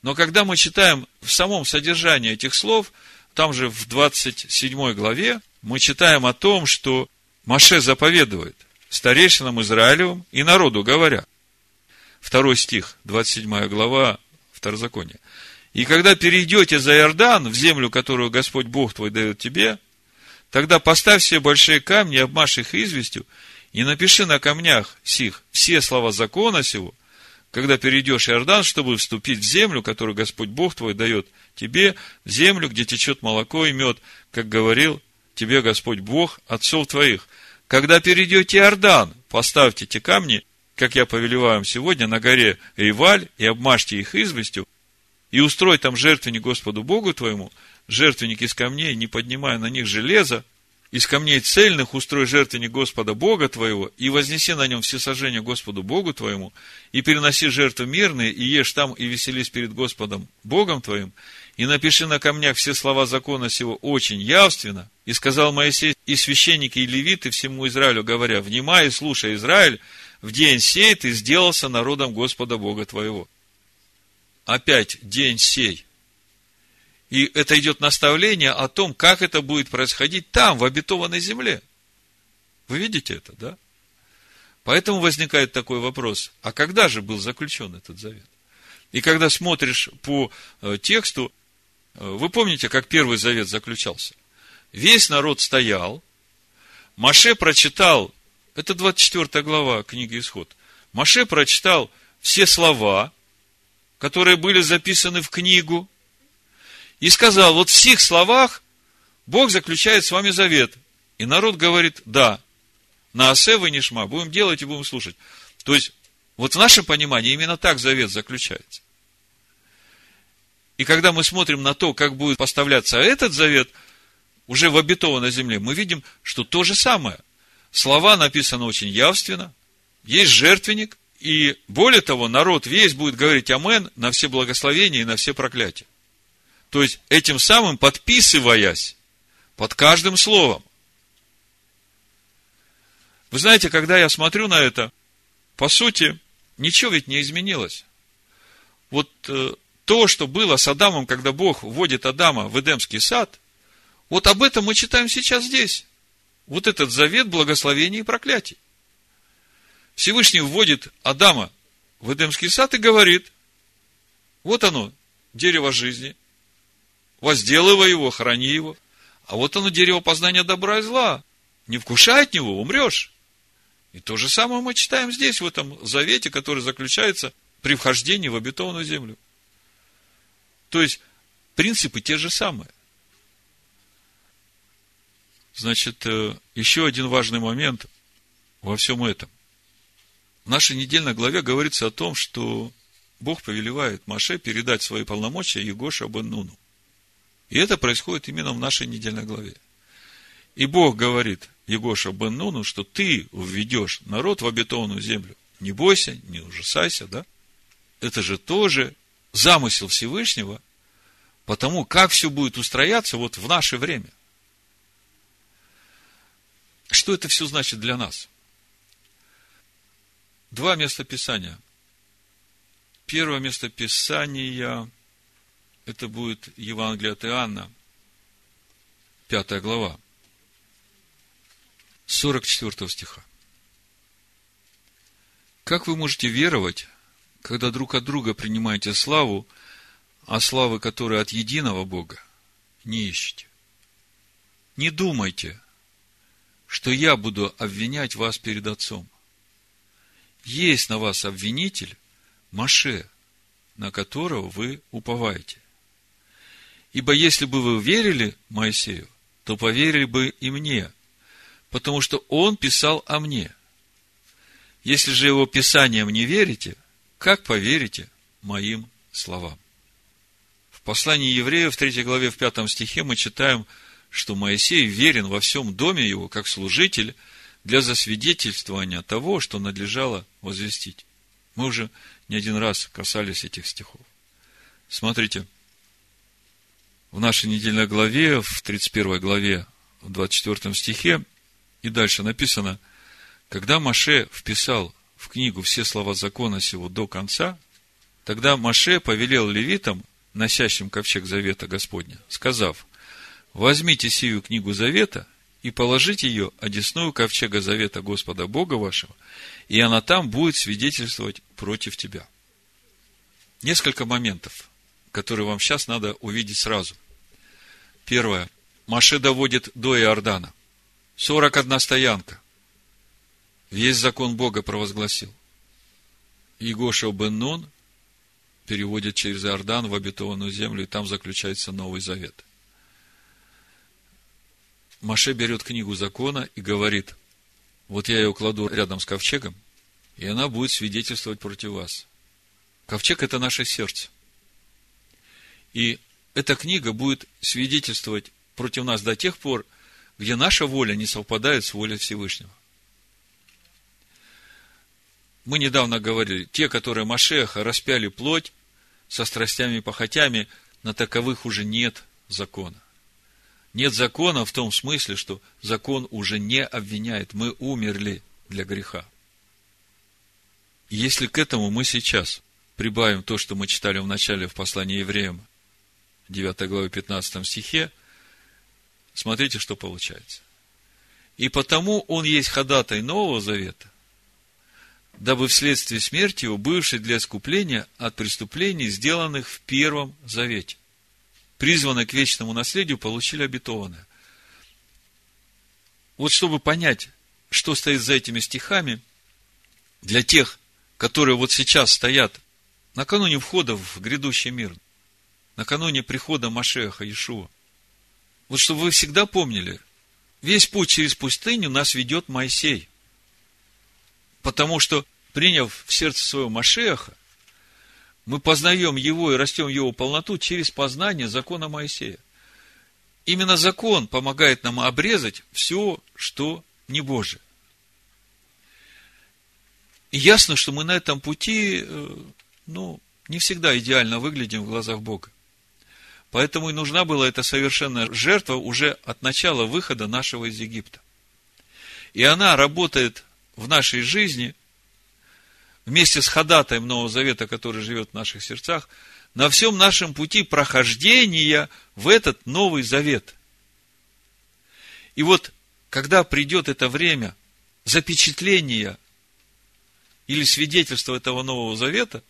A: Но когда мы читаем в самом содержании этих слов, там же в 27 главе, мы читаем о том, что Маше заповедует старейшинам Израилевым и народу, говоря, второй стих, 27 глава Второзакония. И когда перейдете за Иордан, в землю, которую Господь Бог твой дает тебе, тогда поставь все большие камни, обмажь их известью, и напиши на камнях сих все слова закона сего, когда перейдешь Иордан, чтобы вступить в землю, которую Господь Бог твой дает тебе, в землю, где течет молоко и мед, как говорил тебе Господь Бог, отцов твоих. Когда перейдете Иордан, поставьте те камни, как я повелеваю вам сегодня, на горе Риваль, и обмажьте их известью, и устрой там жертвенник Господу Богу твоему, жертвенник из камней, не поднимая на них железа, из камней цельных устрой жертвенник Господа Бога твоего, и вознеси на нем все сожжения Господу Богу твоему, и переноси жертвы мирные, и ешь там, и веселись перед Господом Богом твоим, и напиши на камнях все слова закона сего очень явственно. И сказал Моисей и священники, и левиты всему Израилю, говоря, «Внимай и слушай, Израиль, в день сей ты сделался народом Господа Бога твоего» опять день сей. И это идет наставление о том, как это будет происходить там, в обетованной земле. Вы видите это, да? Поэтому возникает такой вопрос, а когда же был заключен этот завет? И когда смотришь по э, тексту, вы помните, как первый завет заключался? Весь народ стоял, Маше прочитал, это 24 глава книги Исход, Маше прочитал все слова, которые были записаны в книгу, И сказал, вот в сих словах Бог заключает с вами завет. И народ говорит, да, на осе вы не шма, будем делать и будем слушать. То есть, вот в нашем понимании именно так завет заключается. И когда мы смотрим на то, как будет поставляться этот завет уже в обетованной земле, мы видим, что то же самое. Слова написаны очень явственно, есть жертвенник, и более того, народ весь будет говорить амен на все благословения и на все проклятия. То есть, этим самым подписываясь под каждым словом. Вы знаете, когда я смотрю на это, по сути, ничего ведь не изменилось. Вот э, то, что было с Адамом, когда Бог вводит Адама в Эдемский сад, вот об этом мы читаем сейчас здесь. Вот этот завет благословений и проклятий. Всевышний вводит Адама в Эдемский сад и говорит, вот оно, дерево жизни, возделывай его, храни его. А вот оно, дерево познания добра и зла. Не вкушай от него, умрешь. И то же самое мы читаем здесь, в этом завете, который заключается при вхождении в обетованную землю. То есть, принципы те же самые. Значит, э, еще один важный момент во всем этом. В нашей недельной главе говорится о том, что Бог повелевает Маше передать свои полномочия Егоша бен Нуну. И это происходит именно в нашей недельной главе. И Бог говорит Егоша бен Нуну, что ты введешь народ в обетованную землю. Не бойся, не ужасайся, да? Это же тоже замысел Всевышнего, потому как все будет устрояться вот в наше время. Что это все значит для нас? Два места Писания. Первое место Писания – это будет Евангелие от Иоанна, пятая глава, 44 стиха. Как вы можете веровать, когда друг от друга принимаете славу, а славы, которые от единого Бога, не ищете? Не думайте, что я буду обвинять вас перед Отцом. Есть на вас обвинитель Маше, на которого вы уповаете. Ибо если бы вы верили Моисею, то поверили бы и мне, потому что он писал о мне. Если же его писанием не верите, как поверите моим словам? В послании евреев в 3 главе в 5 стихе мы читаем, что Моисей верен во всем доме его, как служитель, для засвидетельствования того, что надлежало возвестить. Мы уже не один раз касались этих стихов. Смотрите, в нашей недельной главе, в 31 главе, в 24 стихе, и дальше написано, когда Маше вписал в книгу все слова закона сего до конца, тогда Маше повелел левитам, носящим ковчег завета Господня, сказав, возьмите сию книгу завета и положите ее одесную ковчега завета Господа Бога вашего, и она там будет свидетельствовать против тебя. Несколько моментов, которые вам сейчас надо увидеть сразу. Первое. Маше доводит до Иордана. 41 стоянка. Весь закон Бога провозгласил. Игоша бен Нун переводит через Иордан в обетованную землю, и там заключается Новый Завет. Маше берет книгу закона и говорит, вот я ее кладу рядом с ковчегом, и она будет свидетельствовать против вас. Ковчег – это наше сердце. И эта книга будет свидетельствовать против нас до тех пор, где наша воля не совпадает с волей Всевышнего. Мы недавно говорили, те, которые Машеха распяли плоть со страстями и похотями, на таковых уже нет закона. Нет закона в том смысле, что закон уже не обвиняет. Мы умерли для греха. если к этому мы сейчас прибавим то, что мы читали в начале в послании евреям, 9 главе 15 стихе, смотрите, что получается. И потому он есть ходатай Нового Завета, дабы вследствие смерти его, бывший для искупления от преступлений, сделанных в Первом Завете, призванные к вечному наследию, получили обетованное. Вот чтобы понять, что стоит за этими стихами, для тех, которые вот сейчас стоят накануне входа в грядущий мир – накануне прихода Машеха Иешуа. Вот чтобы вы всегда помнили, весь путь через пустыню нас ведет Моисей. Потому что, приняв в сердце своего Машеха, мы познаем его и растем его полноту через познание закона Моисея. Именно закон помогает нам обрезать все, что не Божие. И ясно, что мы на этом пути, э, ну, не всегда идеально выглядим в глазах Бога. Поэтому и нужна была эта совершенная жертва уже от начала выхода нашего из Египта. И она работает в нашей жизни вместе с ходатаем Нового Завета, который живет в наших сердцах, на всем нашем пути прохождения в этот Новый Завет. И вот, когда придет это время запечатления или свидетельства этого Нового Завета,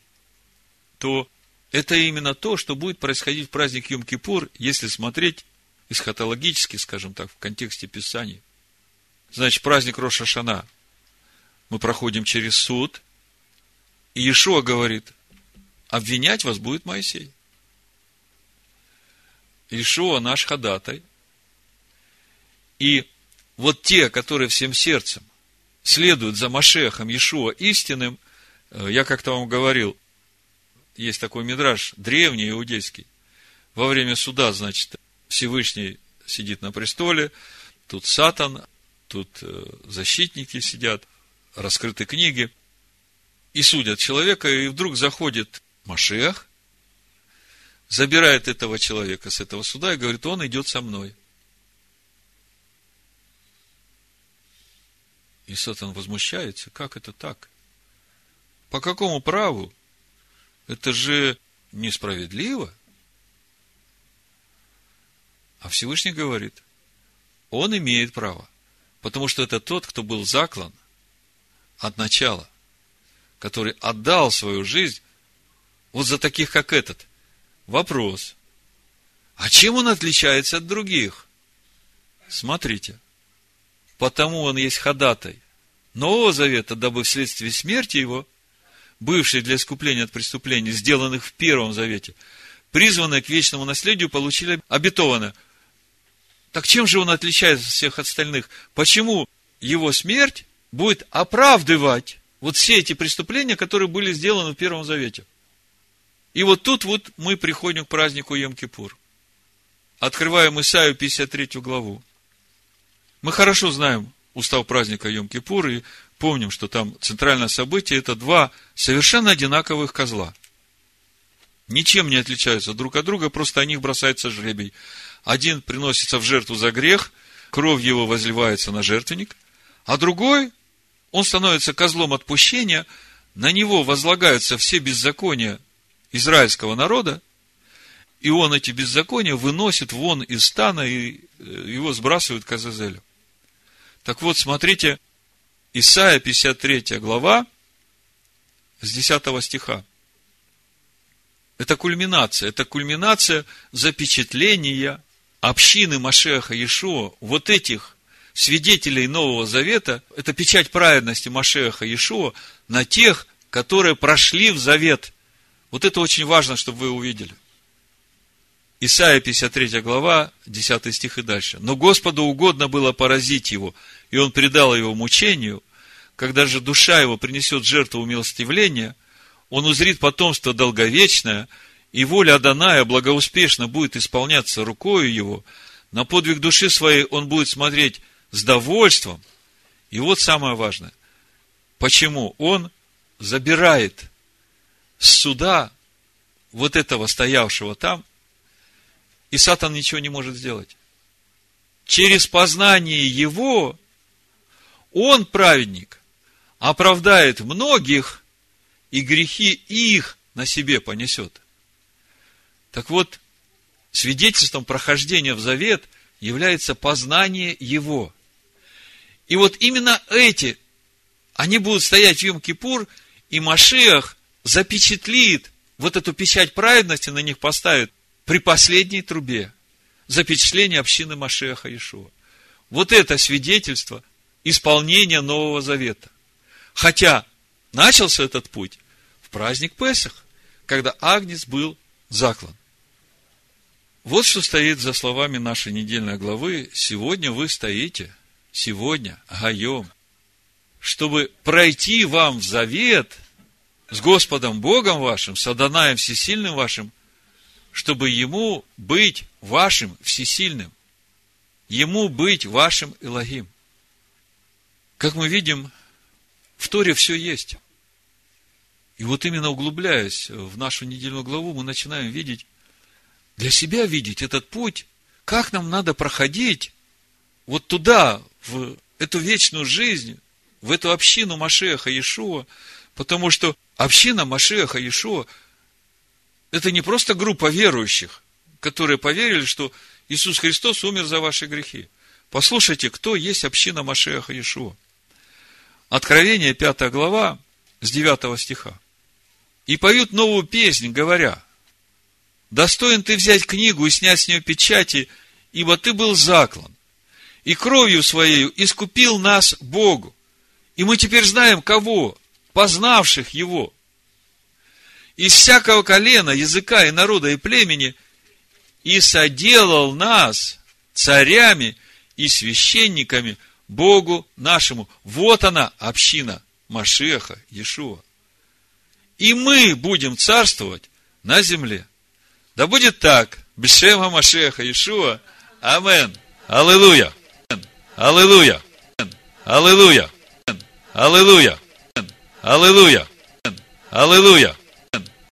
A: то это именно то, что будет происходить в праздник Йом-Кипур, если смотреть эсхатологически, скажем так, в контексте Писаний. Значит, праздник Роша Шана. Мы проходим через суд, и Иешуа говорит, обвинять вас будет Моисей. Иешуа наш ходатай. И вот те, которые всем сердцем следуют за Машехом Иешуа истинным, э, я как-то вам говорил, есть такой мидраж, древний иудейский. Во время суда, значит, Всевышний сидит на престоле, тут Сатан, тут э, защитники сидят, раскрыты книги, и судят человека, и вдруг заходит Машех, забирает этого человека с этого суда и говорит, он идет со мной. И Сатан возмущается, как это так? По какому праву это же несправедливо. А Всевышний говорит, он имеет право, потому что это тот, кто был заклан от начала, который отдал свою жизнь вот за таких, как этот. Вопрос. А чем он отличается от других? Смотрите. Потому он есть ходатай Нового Завета, дабы вследствие смерти его бывшие для искупления от преступлений, сделанных в Первом Завете, призванные к вечному наследию, получили обетованное. Так чем же он отличается от всех остальных? Почему его смерть будет оправдывать вот все эти преступления, которые были сделаны в Первом Завете? И вот тут вот мы приходим к празднику Йом-Кипур. Открываем Исаию 53 главу. Мы хорошо знаем устав праздника Йом-Кипур, и Помним, что там центральное событие – это два совершенно одинаковых козла. Ничем не отличаются друг от друга, просто о них бросается жребий. Один приносится в жертву за грех, кровь его возливается на жертвенник, а другой, он становится козлом отпущения, на него возлагаются все беззакония израильского народа, и он эти беззакония выносит вон из стана, и э, его сбрасывают к Азазелю. Так вот, смотрите, Исайя 53 глава, с 10 стиха. Это кульминация, это кульминация запечатления общины Машеха Иешуа, вот этих свидетелей Нового Завета, это печать праведности Машеха Иешуа на тех, которые прошли в Завет. Вот это очень важно, чтобы вы увидели. Исайя 53 глава, 10 стих и дальше. Но Господу угодно было поразить его, и он предал его мучению, когда же душа его принесет жертву умилостивления, он узрит потомство долговечное, и воля Аданая благоуспешно будет исполняться рукою его, на подвиг души своей он будет смотреть с довольством. И вот самое важное. Почему он забирает с суда вот этого стоявшего там и Сатан ничего не может сделать. Через познание его он, праведник, оправдает многих, и грехи их на себе понесет. Так вот, свидетельством прохождения в завет является познание его. И вот именно эти, они будут стоять в Йом-Кипур, и Машиах запечатлит вот эту печать праведности, на них поставит при последней трубе запечатление общины Машеха Ишуа. Вот это свидетельство исполнения Нового Завета. Хотя начался этот путь в праздник Песах, когда Агнец был заклан. Вот что стоит за словами нашей недельной главы. Сегодня вы стоите, сегодня, гаем, чтобы пройти вам в завет с Господом Богом вашим, с Адонаем Всесильным вашим, чтобы Ему быть вашим Всесильным, Ему быть вашим Илогим. Как мы видим, в Торе все есть. И вот именно углубляясь в нашу недельную главу, мы начинаем видеть, для себя видеть этот путь, как нам надо проходить вот туда, в эту вечную жизнь, в эту общину Машеха Иешуа, потому что община Машеха Иешуа – это не просто группа верующих, которые поверили, что Иисус Христос умер за ваши грехи. Послушайте, кто есть община Машеха Иешуа. Откровение, 5 глава, с 9 стиха. И поют новую песнь, говоря, «Достоин ты взять книгу и снять с нее печати, ибо ты был заклан, и кровью своей искупил нас Богу. И мы теперь знаем, кого? Познавших Его. Из всякого колена, языка и народа и племени, и соделал нас царями и священниками – Богу нашему. Вот она, община Машеха, Иешуа. И мы будем царствовать на земле. Да будет так. Бешема Машеха Иешуа. Амен. Аллилуйя. Аллилуйя. Аллилуйя. Аллилуйя. Аллилуйя. Аллилуйя.